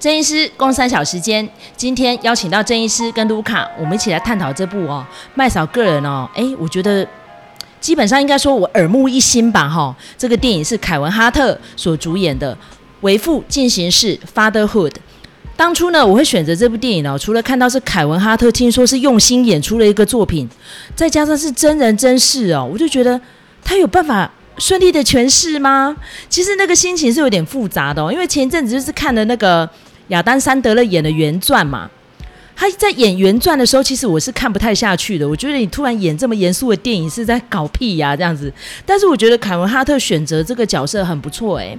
郑医师共三小时间，今天邀请到郑医师跟卢卡，我们一起来探讨这部哦，麦嫂个人哦，哎，我觉得基本上应该说我耳目一新吧，哈、这个电影是凯文哈特所主演的《为父进行式》（Fatherhood）。当初呢，我会选择这部电影哦，除了看到是凯文哈特，听说是用心演出了一个作品，再加上是真人真事哦，我就觉得他有办法顺利的诠释吗？其实那个心情是有点复杂的哦，因为前一阵子就是看了那个。亚当·山德勒演的原传嘛，他在演原传的时候，其实我是看不太下去的。我觉得你突然演这么严肃的电影是在搞屁呀、这样子。但是我觉得凯文·哈特选择这个角色很不错，诶，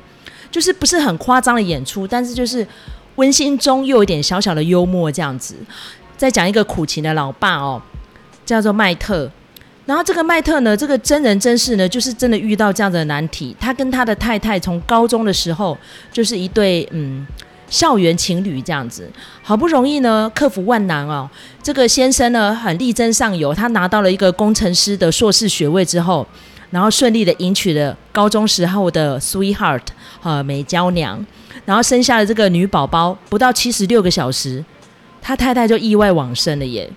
就是不是很夸张的演出，但是就是温馨中又有一点小小的幽默这样子。再讲一个苦情的老爸哦，叫做麦特。然后这个麦特呢，这个真人真事呢，就是真的遇到这样的难题。他跟他的太太从高中的时候就是一对嗯。校园情侣这样子，好不容易呢克服万难哦。这个先生呢很力争上游，他拿到了一个工程师的硕士学位之后，然后顺利的迎娶了高中时候的 sweetheart 呃美娇娘，然后生下了这个女宝宝，不到七十六个小时，他太太就意外往生了耶。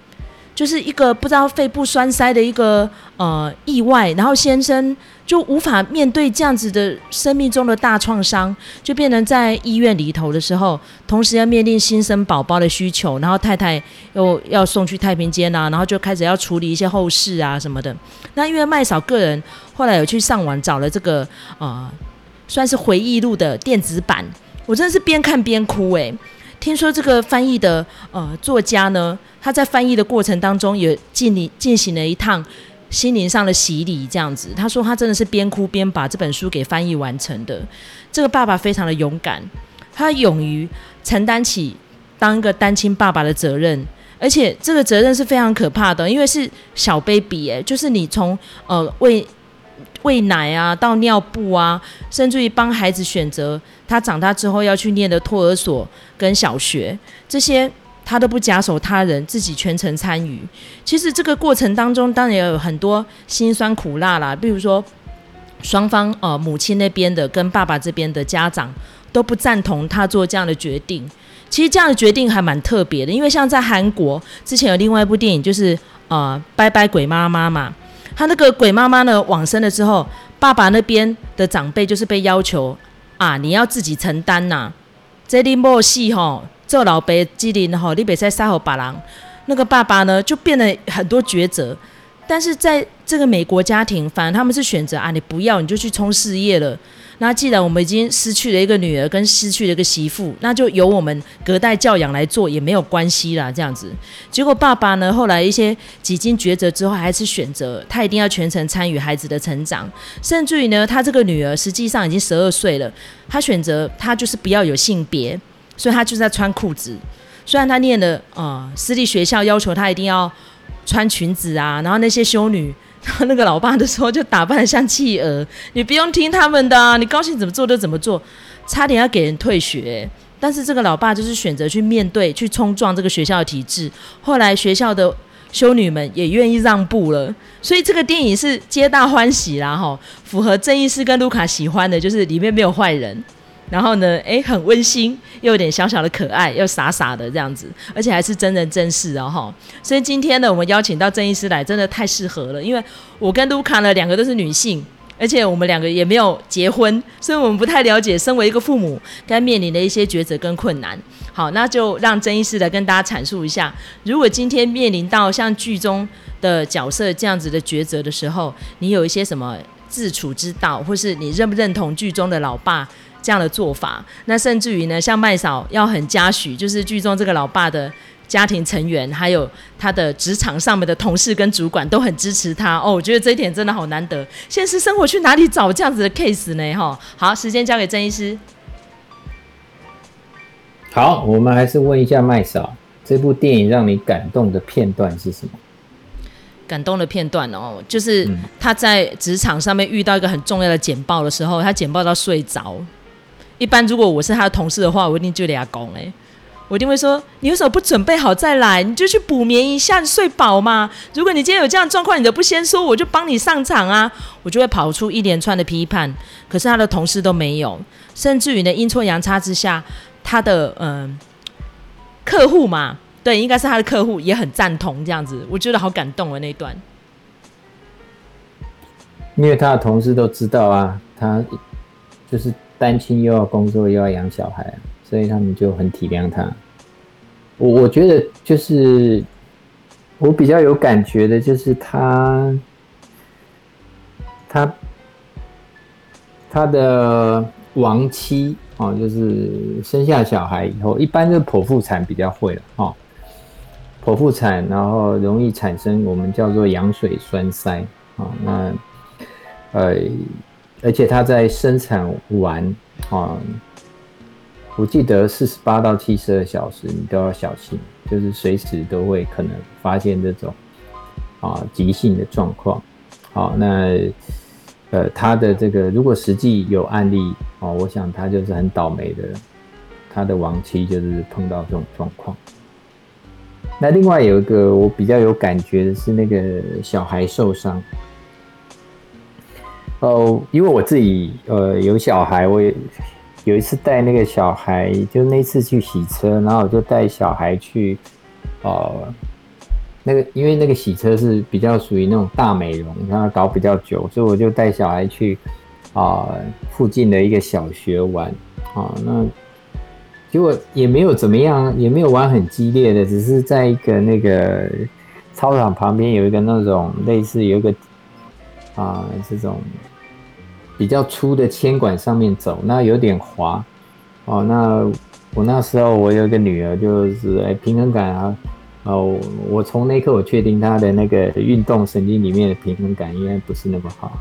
就是一个不知道肺部栓塞的一个呃意外，然后先生就无法面对这样子的生命中的大创伤，就变成在医院里头的时候，同时要面临新生宝宝的需求，然后太太又要送去太平间啊，然后就开始要处理一些后事啊什么的。那因为麦嫂个人后来有去上网找了这个呃算是回忆录的电子版，我真的是边看边哭诶、听说这个翻译的呃作家呢，他在翻译的过程当中也进进行了一趟心灵上的洗礼，这样子。他说他真的是边哭边把这本书给翻译完成的。这个爸爸非常的勇敢，他勇于承担起当一个单亲爸爸的责任，而且这个责任是非常可怕的，因为是小 baby 哎，就是你从呃喂喂奶啊到尿布啊，甚至于帮孩子选择他长大之后要去念的托儿所跟小学这些。他都不假手他人，自己全程参与。其实这个过程当中，当然也有很多辛酸苦辣啦。比如说，双方呃母亲那边的跟爸爸这边的家长都不赞同他做这样的决定。其实这样的决定还蛮特别的，因为像在韩国之前有另外一部电影，就是呃《拜拜鬼妈妈》嘛。他那个鬼妈妈呢往生了之后，爸爸那边的长辈就是被要求啊，你要自己承担呐。这里莫戏吼。做老爸机灵吼，你别再撒好把郎。那个爸爸呢，就变了很多抉择。但是在这个美国家庭，反而他们是选择啊，你不要，你就去冲事业了。那既然我们已经失去了一个女儿，跟失去了一个媳妇，那就由我们隔代教养来做也没有关系啦。这样子，结果爸爸呢，后来一些几经抉择之后，还是选择他一定要全程参与孩子的成长，甚至于呢，他这个女儿实际上已经十二岁了，他选择他就是不要有性别。所以他就是在穿裤子，虽然他念的呃私立学校，要求他一定要穿裙子啊，然后那些修女，然后那个老爸的时候就打扮得像企鹅，你不用听他们的啊，你高兴怎么做就怎么做，差点要给人退学，但是这个老爸就是选择去面对，去冲撞这个学校的体制，后来学校的修女们也愿意让步了，所以这个电影是皆大欢喜啦哈，符合正义师跟卢卡喜欢的，就是里面没有坏人。然后呢，诶，很温馨，又有点小小的可爱，又傻傻的这样子，而且还是真人真事哦哈。所以今天呢，我们邀请到郑医师来，真的太适合了，因为我跟卢卡呢两个都是女性，而且我们两个也没有结婚，所以我们不太了解身为一个父母该面临的一些抉择跟困难。好，那就让郑医师来跟大家阐述一下，如果今天面临到像剧中的角色这样子的抉择的时候，你有一些什么自处之道，或是你认不认同剧中的老爸？这样的做法，那甚至于呢，像麦嫂要很嘉许，就是剧中这个老爸的家庭成员，还有他的职场上面的同事跟主管都很支持他哦。我觉得这一点真的好难得，现实生活去哪里找这样子的 case 呢？哈，好，时间交给郑医师。好，我们还是问一下麦嫂，这部电影让你感动的片段是什么？感动的片段哦，就是他在职场上面遇到一个很重要的简报的时候，他简报到睡着。一般如果我是他的同事的话，我一定就给他讲哎，我一定会说，你为什么不准备好再来？你就去补眠一下，你睡饱嘛。如果你今天有这样状况，你都不先说，我就帮你上场啊。我就会跑出一连串的批判。可是他的同事都没有，甚至于呢，阴错阳差之下，他的嗯、客户嘛，对，应该是他的客户也很赞同这样子，我觉得好感动啊那一段。因为他的同事都知道啊，他就是单亲又要工作又要养小孩，所以他们就很体谅他。我我觉得就是我比较有感觉的，就是他他他的亡妻啊，就是生下小孩以后，一般就是剖腹产比较会了哈，剖腹产然后容易产生我们叫做羊水栓塞啊，那。呃，而且他在生产完啊，我记得四十八到七十二小时，你都要小心，就是随时都会可能发现这种啊急性的状况。好，那呃，他的这个如果实际有案例哦，我想他就是很倒霉的，他的亡妻就是碰到这种状况。那另外有一个我比较有感觉的是那个小孩受伤。哦，因为我自己呃有小孩，我也有一次带那个小孩，就那次去洗车，然后我就带小孩去，呃，那个因为那个洗车是比较属于那种大美容，然后搞比较久，所以我就带小孩去啊、附近的一个小学玩啊，那结果也没有怎么样，也没有玩很激烈的，只是在一个那个操场旁边有一个那种类似有一个啊、这种。比较粗的铅管上面走，那有点滑哦。那我那时候我有个女儿，就是哎平衡感啊，哦，我从那刻我确定她的那个运动神经里面的平衡感应该不是那么好，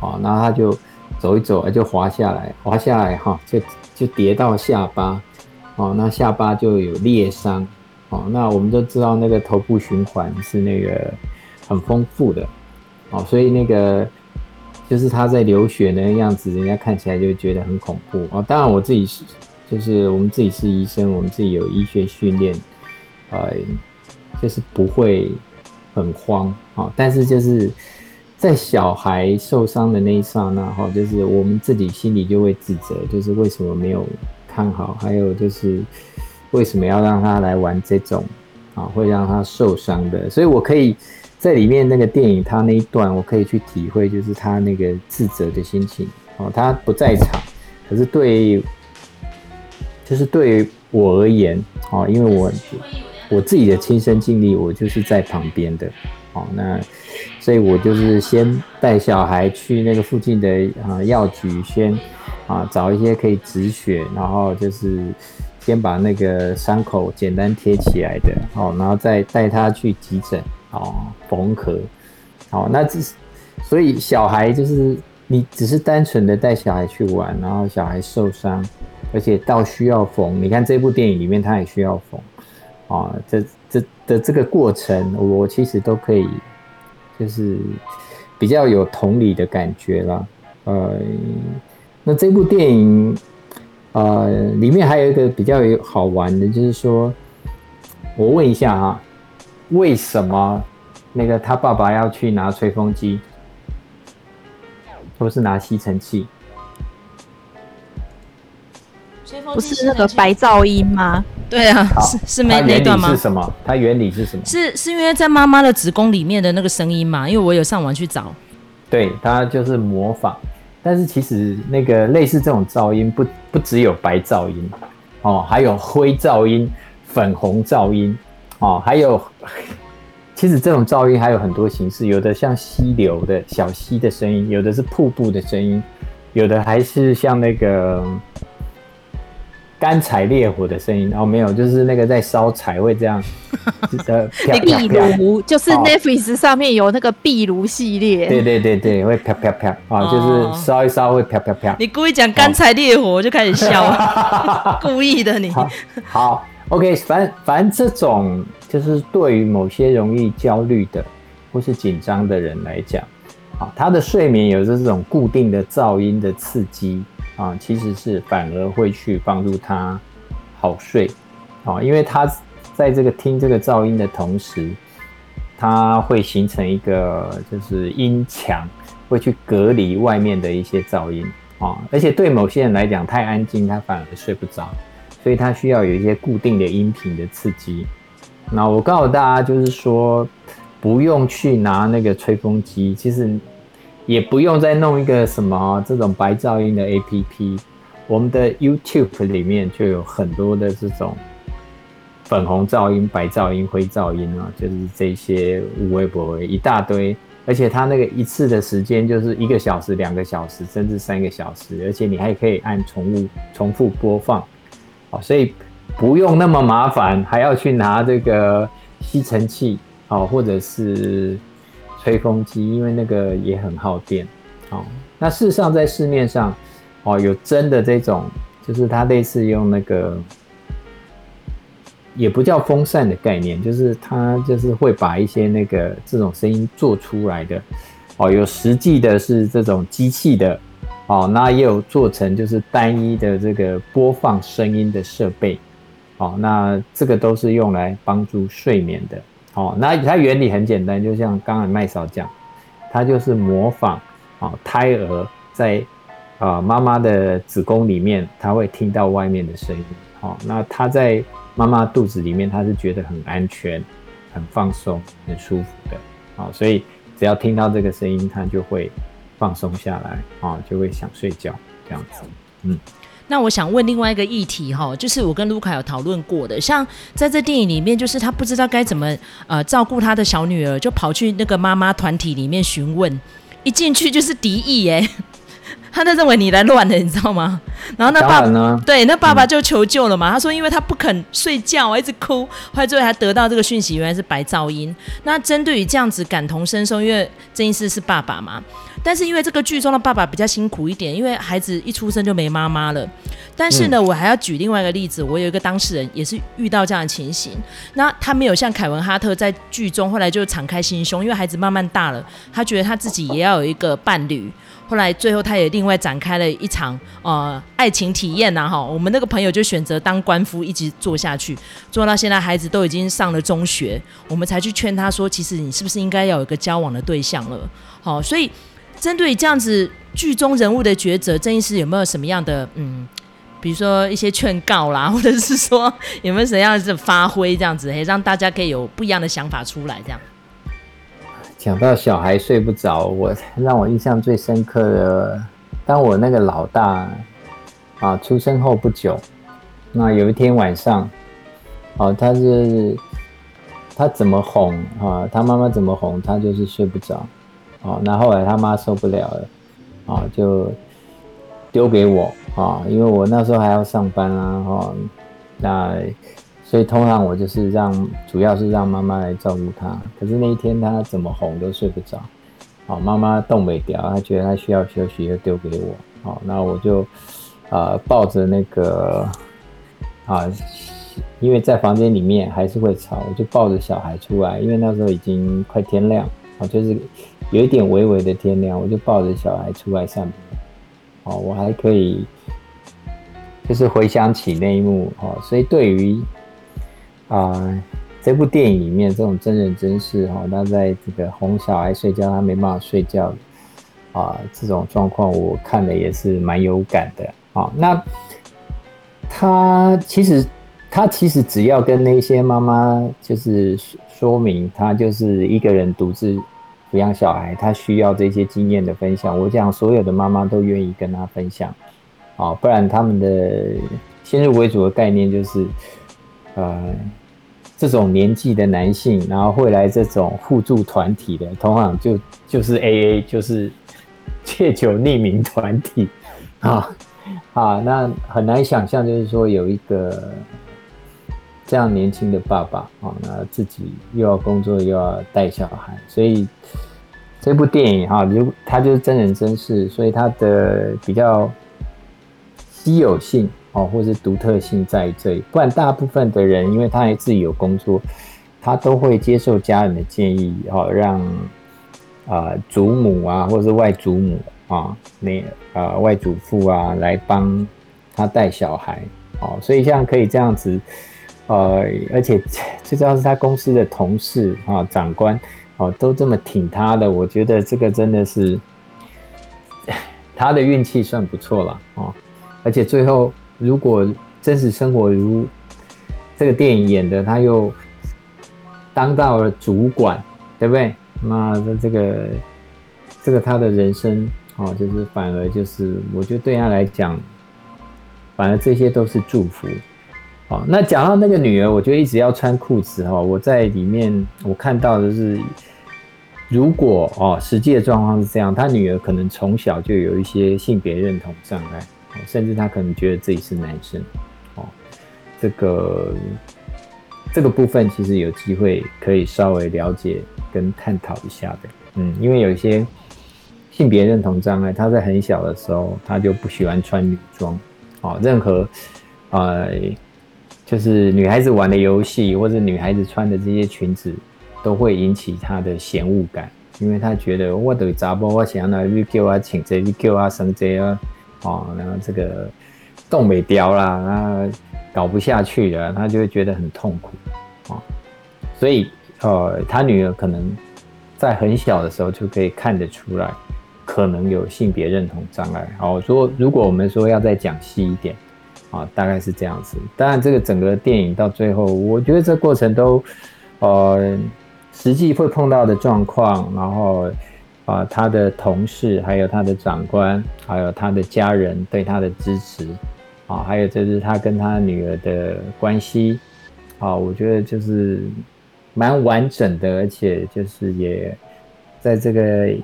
哦，然后她就走一走，就滑下来，滑下来哈，就就跌到下巴，哦，那下巴就有裂伤，哦，那我们都知道那个头部循环是那个很丰富的，哦，所以那个。就是他在流血的样子，人家看起来就觉得很恐怖哦。当然，我自己是，就是我们自己是医生，我们自己有医学训练，呃，就是不会很慌啊。但是就是在小孩受伤的那一刹那，哈，就是我们自己心里就会自责，就是为什么没有看好，还有就是为什么要让他来玩这种啊，会让他受伤的。所以我可以。在里面那个电影，他那一段我可以去体会，就是他那个自责的心情哦。他不在场，可是对，就是对我而言哦，因为我我自己的亲身经历，我就是在旁边的哦。那所以我就是先带小孩去那个附近的啊药局，先啊找一些可以止血，然后就是先把那个伤口简单贴起来的哦，然后再带他去急诊。哦，缝合，好，那这是，所以小孩就是你只是单纯的带小孩去玩，然后小孩受伤，而且到需要缝，你看这部电影里面他也需要缝，啊，这这的这个过程，我其实都可以，就是比较有同理的感觉了，呃，那这部电影，呃，里面还有一个比较有好玩的，就是说，我问一下哈。为什么那个他爸爸要去拿吹风机，不是拿吸尘器？不是那个白噪音吗？对啊，是是没那段吗？是什么？它原理是什么？是是因为在妈妈的子宫里面的那个声音嘛？因为我有上网去找。对，它就是模仿，但是其实那个类似这种噪音不不只有白噪音哦，还有灰噪音、粉红噪音。哦，还有，其实这种噪音还有很多形式，有的像溪流的小溪的声音，有的是瀑布的声音，有的还是像那个干柴烈火的声音。哦，没有，就是那个在烧柴会这样。呃，壁炉就是 Netflix 上面有那个壁炉系列。对对对对，会啪啪啪啊，就是烧一烧会啪啪啪。你故意讲干柴烈火，我就开始笑，故意的你。好。OK，反正反正这种就是对于某些容易焦虑的或是紧张的人来讲，啊，他的睡眠有着这种固定的噪音的刺激啊，其实是反而会去帮助他好睡，啊，因为他在这个听这个噪音的同时，他会形成一个就是音墙，会去隔离外面的一些噪音啊，而且对某些人来讲太安静，他反而睡不着。所以它需要有一些固定的音频的刺激。那我告诉大家，就是说不用去拿那个吹风机，其实也不用再弄一个什么这种白噪音的 APP。我们的 YouTube 里面就有很多的这种粉红噪音、白噪音、灰噪音啊，就是这些无微不微一大堆。而且它那个一次的时间就是一个小时、两个小时，甚至三个小时，而且你还可以按重复重复播放，哦，所以不用那么麻烦，还要去拿这个吸尘器，哦，或者是吹风机，因为那个也很耗电，哦，那事实上在市面上，哦，有真的这种，就是它类似用那个。也不叫风扇的概念，就是它就是会把一些那个这种声音做出来的，哦，有实际的是这种机器的，哦，那也有做成就是单一的这个播放声音的设备，哦，那这个都是用来帮助睡眠的，哦，那它原理很简单，就像刚才麦嫂讲，它就是模仿啊胎儿在啊妈妈的子宫里面，它会听到外面的声音，哦，那它在。妈妈肚子里面，她是觉得很安全、很放松、很舒服的。啊，所以只要听到这个声音，她就会放松下来啊，就会想睡觉这样子。嗯，那我想问另外一个议题哈，就是我跟卢卡有讨论过的，像在这电影里面，就是他不知道该怎么呃照顾他的小女儿，就跑去那个妈妈团体里面询问，一进去就是敌意耶。他就认为你来乱的，你知道吗？然后那爸爸对那爸爸就求救了嘛。嗯、他说，因为他不肯睡觉，一直哭。后来最后还得到这个讯息，原来是白噪音。那针对于这样子感同身受，因为这一次是爸爸嘛。但是因为这个剧中的爸爸比较辛苦一点，因为孩子一出生就没妈妈了。但是呢，嗯、我还要举另外一个例子，我有一个当事人也是遇到这样的情形。那他没有像凯文哈特在剧中后来就敞开心胸，因为孩子慢慢大了，他觉得他自己也要有一个伴侣。后来最后他也另外展开了一场呃爱情体验呐哈，我们那个朋友就选择当官夫一直做下去，做到现在孩子都已经上了中学，我们才去劝他说，其实你是不是应该要有一个交往的对象了？好，所以针对这样子剧中人物的抉择，郑医师有没有什么样的嗯，比如说一些劝告啦，或者是说有没有什么样的发挥这样子，诶，让大家可以有不一样的想法出来这样。讲到小孩睡不着，我让我印象最深刻的，当我那个老大啊出生后不久，那有一天晚上，啊，他是他怎么哄啊，他妈妈怎么哄他就是睡不着，啊，那后来他妈受不了了，啊，就丢给我啊，因为我那时候还要上班啊，哈，那。所以通常我就是让，主要是让妈妈来照顾他。可是那一天他怎么哄都睡不着，好，妈妈动没掉，他觉得他需要休息，就丢给我。好，那我就啊、呃、抱着那个啊，因为在房间里面还是会吵，我就抱着小孩出来，因为那时候已经快天亮，啊，就是有一点微微的天亮，我就抱着小孩出来散步。哦，我还可以就是回想起那一幕，哦，所以对于。啊、这部电影里面这种真人真事哈，他在这个哄小孩睡觉，他没办法睡觉啊、这种状况我看的也是蛮有感的啊、哦。那他其实他其实只要跟那些妈妈就是说明，他就是一个人独自抚养小孩，他需要这些经验的分享。我想所有的妈妈都愿意跟他分享啊、哦，不然他们的先入为主的概念就是呃。这种年纪的男性，然后会来这种互助团体的，通常就就是 AA，就是 戒酒匿名团体啊啊，那很难想象，就是说有一个这样年轻的爸爸啊，那自己又要工作又要带小孩，所以这部电影哈，如它就是真人真事，所以它的比较稀有性。哦，或是独特性在这里，不然大部分的人，因为他还自己有工作，他都会接受家人的建议，哦，让啊、祖母啊，或是外祖母啊，那啊、呃、外祖父啊来帮他带小孩，哦，所以像可以这样子，呃，而且最重要是他公司的同事啊、长官，哦，都这么挺他的，我觉得这个真的是 他的运气算不错了，哦，而且最后。如果真实生活如这个电影演的，他又当到了主管，对不对？那这这个这个他的人生哦，就是反而就是，我觉得对他来讲，反而这些都是祝福。哦，那讲到那个女儿，我觉得一直要穿裤子哈。我在里面我看到的是，如果哦实际的状况是这样，他女儿可能从小就有一些性别认同障碍，甚至他可能觉得自己是男生。哦，这个这个部分其实有机会可以稍微了解跟探讨一下的。嗯，因为有一些性别认同障碍，他在很小的时候他就不喜欢穿女装。哦，任何呃。就是女孩子玩的游戏，或者女孩子穿的这些裙子，都会引起她的嫌恶感，因为她觉得我的杂波，我想要你叫我请这，你叫我生这啊，哦，然后这个冻没雕啦，啊，搞不下去了，他就会觉得很痛苦，哦，所以呃，他女儿可能在很小的时候就可以看得出来，可能有性别认同障碍。好，说如果我们说要再讲细一点。啊，大概是这样子。当然，这个整个电影到最后，我觉得这过程都，呃，实际会碰到的状况，然后啊、他的同事，还有他的长官，还有他的家人对他的支持，啊，还有就是他跟他女儿的关系，啊，我觉得就是蛮完整的，而且就是也在这个。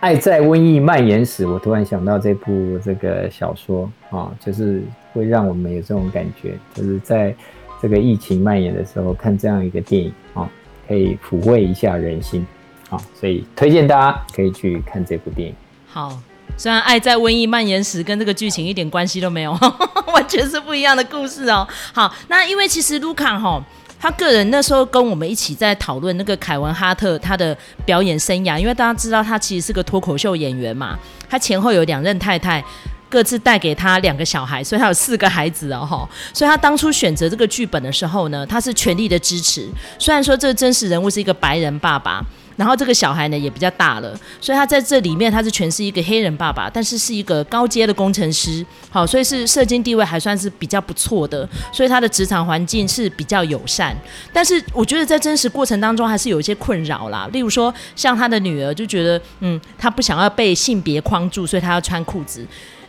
爱在瘟疫蔓延时，我突然想到这部这个小说啊，就是会让我们有这种感觉，就是在这个疫情蔓延的时候看这样一个电影啊，可以抚慰一下人心好，所以推荐大家可以去看这部电影。好，虽然爱在瘟疫蔓延时跟这个剧情一点关系都没有，完全是不一样的故事哦。好，那因为其实卢卡哈。他个人那时候跟我们一起在讨论那个凯文哈特他的表演生涯，因为大家知道他其实是个脱口秀演员嘛，他前后有两任太太，各自带给他两个小孩，所以他有四个孩子哦，所以他当初选择这个剧本的时候呢，他是全力的支持，虽然说这个真实人物是一个白人爸爸。然后这个小孩呢也比较大了，所以他在这里面他是全是一个黑人爸爸，但是是一个高阶的工程师，好，所以是社经地位还算是比较不错的，所以他的职场环境是比较友善。但是我觉得在真实过程当中还是有一些困扰啦，例如说像他的女儿就觉得，嗯，他不想要被性别框住，所以他要穿裤子，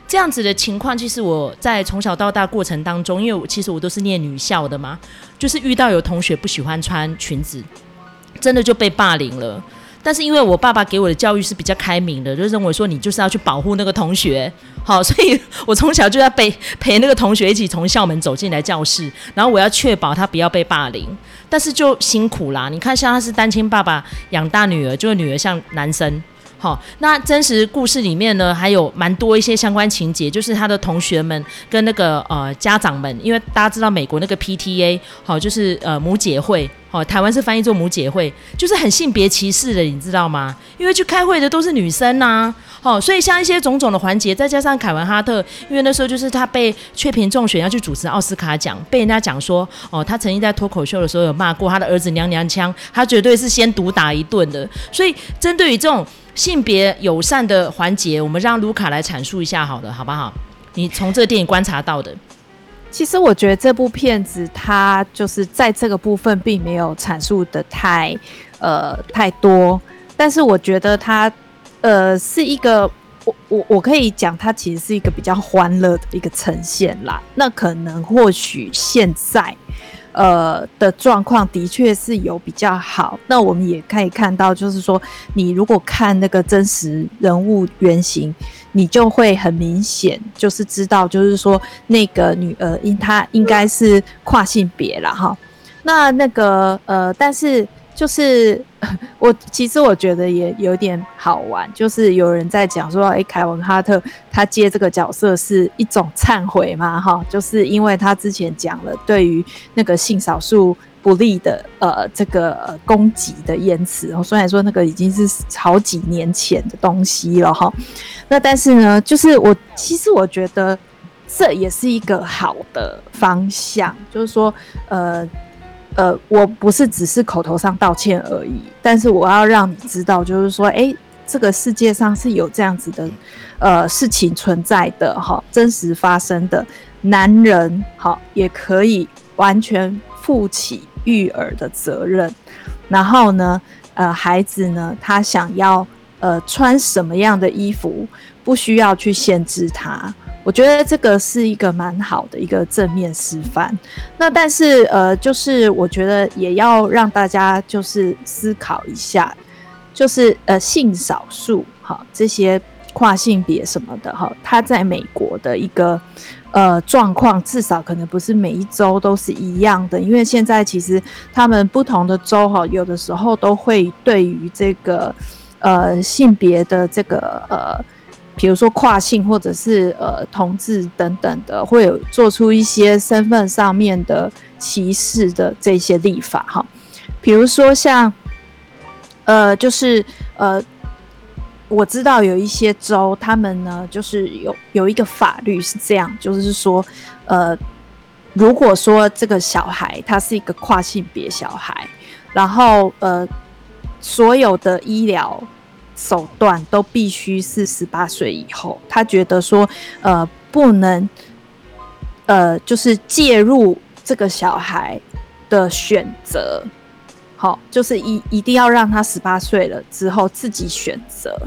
这样子的情况，其实我在从小到大过程当中，因为我其实我都是念女校的嘛，就是遇到有同学不喜欢穿裙子。真的就被霸凌了，但是因为我爸爸给我的教育是比较开明的，就认为说你就是要去保护那个同学，好，所以我从小就要陪陪那个同学一起从校门走进来教室，然后我要确保他不要被霸凌，但是就辛苦啦。你看，像他是单亲爸爸养大女儿，就是女儿像男生。好，那真实故事里面呢，还有蛮多一些相关情节，就是他的同学们跟那个呃家长们，因为大家知道美国那个 PTA，好，就是呃母姐会，哦，台湾是翻译做母姐会，就是很性别歧视的，你知道吗？因为去开会的都是女生呐、啊，好，所以像一些种种的环节，再加上凯文哈特，因为那时候就是他被雀屏中选要去主持奥斯卡奖，被人家讲说，哦，他曾经在脱口秀的时候有骂过他的儿子娘娘腔，他绝对是先毒打一顿的，所以针对于这种。性别友善的环节，我们让卢卡来阐述一下，好了，好不好？你从这个电影观察到的，其实我觉得这部片子它就是在这个部分并没有阐述的太呃太多，但是我觉得它呃是一个我我我可以讲，它其实是一个比较欢乐的一个呈现啦。那可能或许现在。呃的状况的确是有比较好，那我们也可以看到，就是说，你如果看那个真实人物原型，你就会很明显，就是知道，就是说那个女儿因她应该是跨性别了哈。那那个呃，但是。就是 我其实我觉得也有点好玩，就是有人在讲说，哎，凯文哈特他接这个角色是一种忏悔嘛，哈，就是因为他之前讲了对于那个性少数不利的呃这个呃攻击的言辞，虽然说那个已经是好几年前的东西了哈，那但是呢，就是我其实我觉得这也是一个好的方向，就是说呃。呃，我不是只是口头上道歉而已，但是我要让你知道，就是说，诶，这个世界上是有这样子的呃事情存在的哈，真实发生的，男人好也可以完全负起育儿的责任，然后呢，呃，孩子呢，他想要呃穿什么样的衣服，不需要去限制他。我觉得这个是一个蛮好的一个正面示范。那但是呃，就是我觉得也要让大家就是思考一下，就是呃性少数哈这些跨性别什么的哈，他在美国的一个呃状况，至少可能不是每一州都是一样的，因为现在其实他们不同的州哈，有的时候都会对于这个呃性别的这个呃。比如说跨性或者是呃同志等等的，会有做出一些身份上面的歧视的这些立法哈。比如说像呃就是呃我知道有一些州，他们呢就是有有一个法律是这样，就是说呃如果说这个小孩他是一个跨性别小孩，然后呃所有的医疗。手段都必须是十八岁以后，他觉得说，呃，不能，呃，就是介入这个小孩的选择，好，就是一一定要让他十八岁了之后自己选择。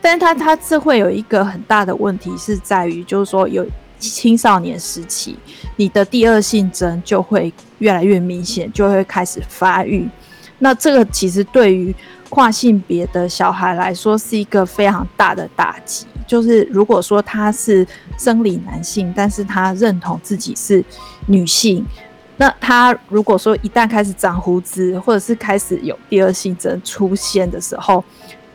但是他他这会有一个很大的问题是在于，就是说有青少年时期，你的第二性征就会越来越明显，就会开始发育。那这个其实对于跨性别的小孩来说是一个非常大的打击。就是如果说他是生理男性，但是他认同自己是女性，那他如果说一旦开始长胡子，或者是开始有第二性征出现的时候，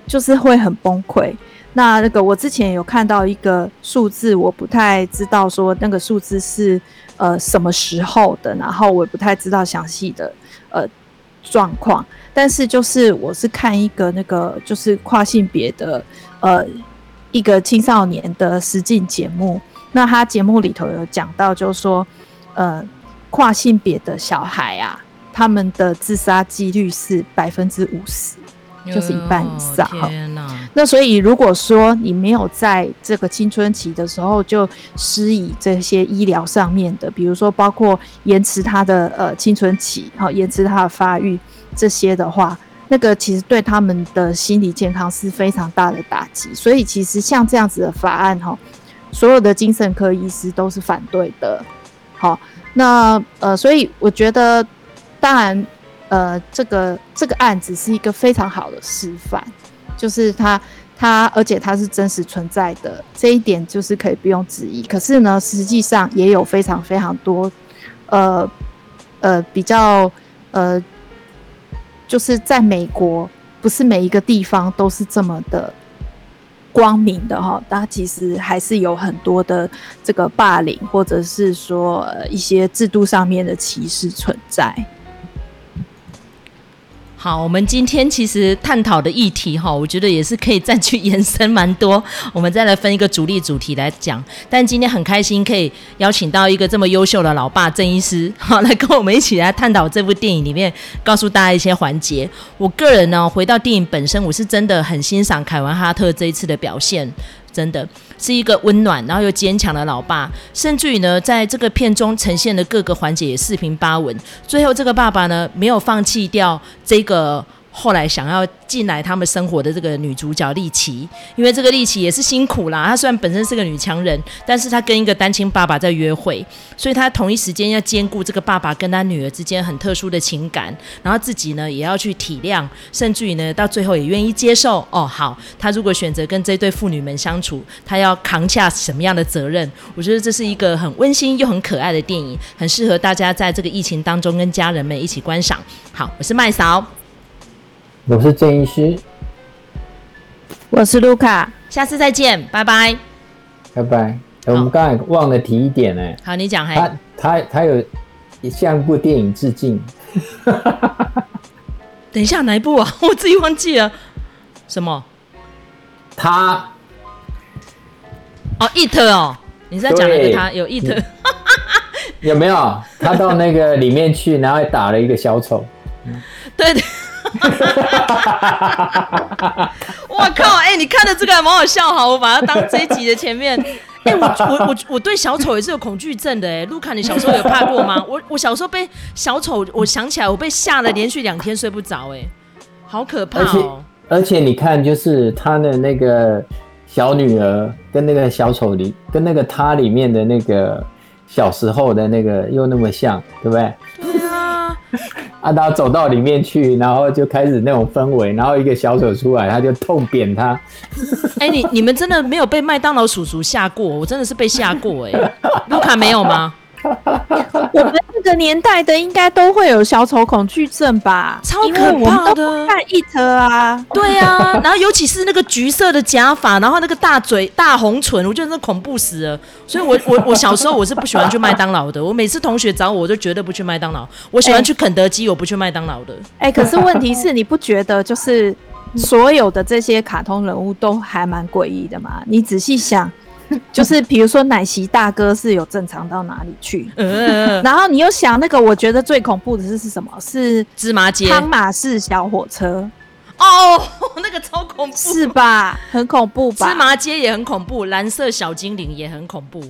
就是会很崩溃。那那个我之前有看到一个数字，我不太知道说那个数字是呃什么时候的，然后我也不太知道详细的呃状况。但是就是我是看一个那个就是跨性别的呃一个青少年的实境节目，那他节目里头有讲到，就是说呃跨性别的小孩啊，他们的自杀几率是百分之五十，就是一半以上哈。那所以如果说你没有在这个青春期的时候就施以这些医疗上面的，比如说包括延迟他的呃青春期，好延迟他的发育。这些的话，那个其实对他们的心理健康是非常大的打击。所以其实像这样子的法案哈，所有的精神科医师都是反对的。好，那呃，所以我觉得，当然，呃，这个这个案子是一个非常好的示范，就是它它，而且它是真实存在的，这一点就是可以不用质疑。可是呢，实际上也有非常非常多，呃呃，比较呃。就是在美国，不是每一个地方都是这么的光明的哈，它其实还是有很多的这个霸凌，或者是说一些制度上面的歧视存在。好，我们今天其实探讨的议题哈，我觉得也是可以再去延伸蛮多。我们再来分一个主力主题来讲。但今天很开心可以邀请到一个这么优秀的老爸郑医师，好，来跟我们一起来探讨这部电影里面告诉大家一些环节。我个人呢，回到电影本身，我是真的很欣赏凯文哈特这一次的表现。真的是一个温暖，然后又坚强的老爸，甚至于呢，在这个片中呈现的各个环节也四平八稳。最后，这个爸爸呢，没有放弃掉这个。后来想要进来他们生活的这个女主角丽琪，因为这个丽琪也是辛苦啦。她虽然本身是个女强人，但是她跟一个单亲爸爸在约会，所以她同一时间要兼顾这个爸爸跟她女儿之间很特殊的情感，然后自己呢也要去体谅，甚至于呢到最后也愿意接受。哦，好，她如果选择跟这对父女们相处，她要扛下什么样的责任？我觉得这是一个很温馨又很可爱的电影，很适合大家在这个疫情当中跟家人们一起观赏。好，我是麦嫂。我是郑医师，我是卢卡，下次再见，拜拜，拜拜。我们刚才忘了提一点呢。好，你讲。他他他有向一部电影致敬。等一下，哪一部啊？我自己忘记了。什么？他。哦，It 哦，你在讲那个他有 It。有没有？他到那个里面去，然后打了一个小丑。对对。哈哈哈哈哈！我靠！哎、欸，你看的这个还蛮好笑，哈，我把它当这一集的前面。哎、欸，我我我我对小丑也是有恐惧症的哎。卢卡，你小时候有怕过吗？我我小时候被小丑，我想起来我被吓了，连续两天睡不着，哎，好可怕哦。而且你看，就是他的那个小女儿跟那个小丑里，跟那个他里面的那个小时候的那个又那么像，对不对？对 啊。然后走到里面去，然后就开始那种氛围，然后一个小丑出来，他就痛扁他。哎、你你们真的没有被麦当劳叔叔吓过？我真的是被吓过哎、卢卡没有吗？我们这个年代的应该都会有小丑恐惧症吧？超可怕的！看 It 啊，对啊，然后尤其是那个橘色的假发，然后那个大嘴、大红唇，我觉得那恐怖死了。所以我我我小时候我是不喜欢去麦当劳的。我每次同学找我，我就绝对不去麦当劳。我喜欢去肯德基，我不去麦当劳的。哎、欸，可是问题是，你不觉得就是所有的这些卡通人物都还蛮诡异的吗？你仔细想。就是比如说奶昔大哥是有正常到哪里去？然后你又想那个，我觉得最恐怖的是是什么？是芝麻街汤马士小火车哦，那个超恐怖，是吧？很恐怖吧？芝麻街也很恐怖，蓝色小精灵也很恐怖，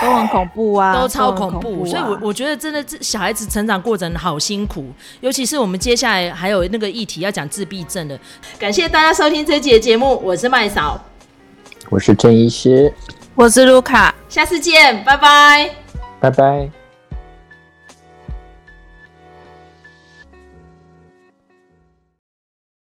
都很恐怖啊，都超恐怖。恐怖啊、所以我，我我觉得真的这小孩子成长过程好辛苦，尤其是我们接下来还有那个议题要讲自闭症的。感谢大家收听这期的节目，我是麦嫂。我是郑医师，我是卢卡，下次见，拜拜，拜拜。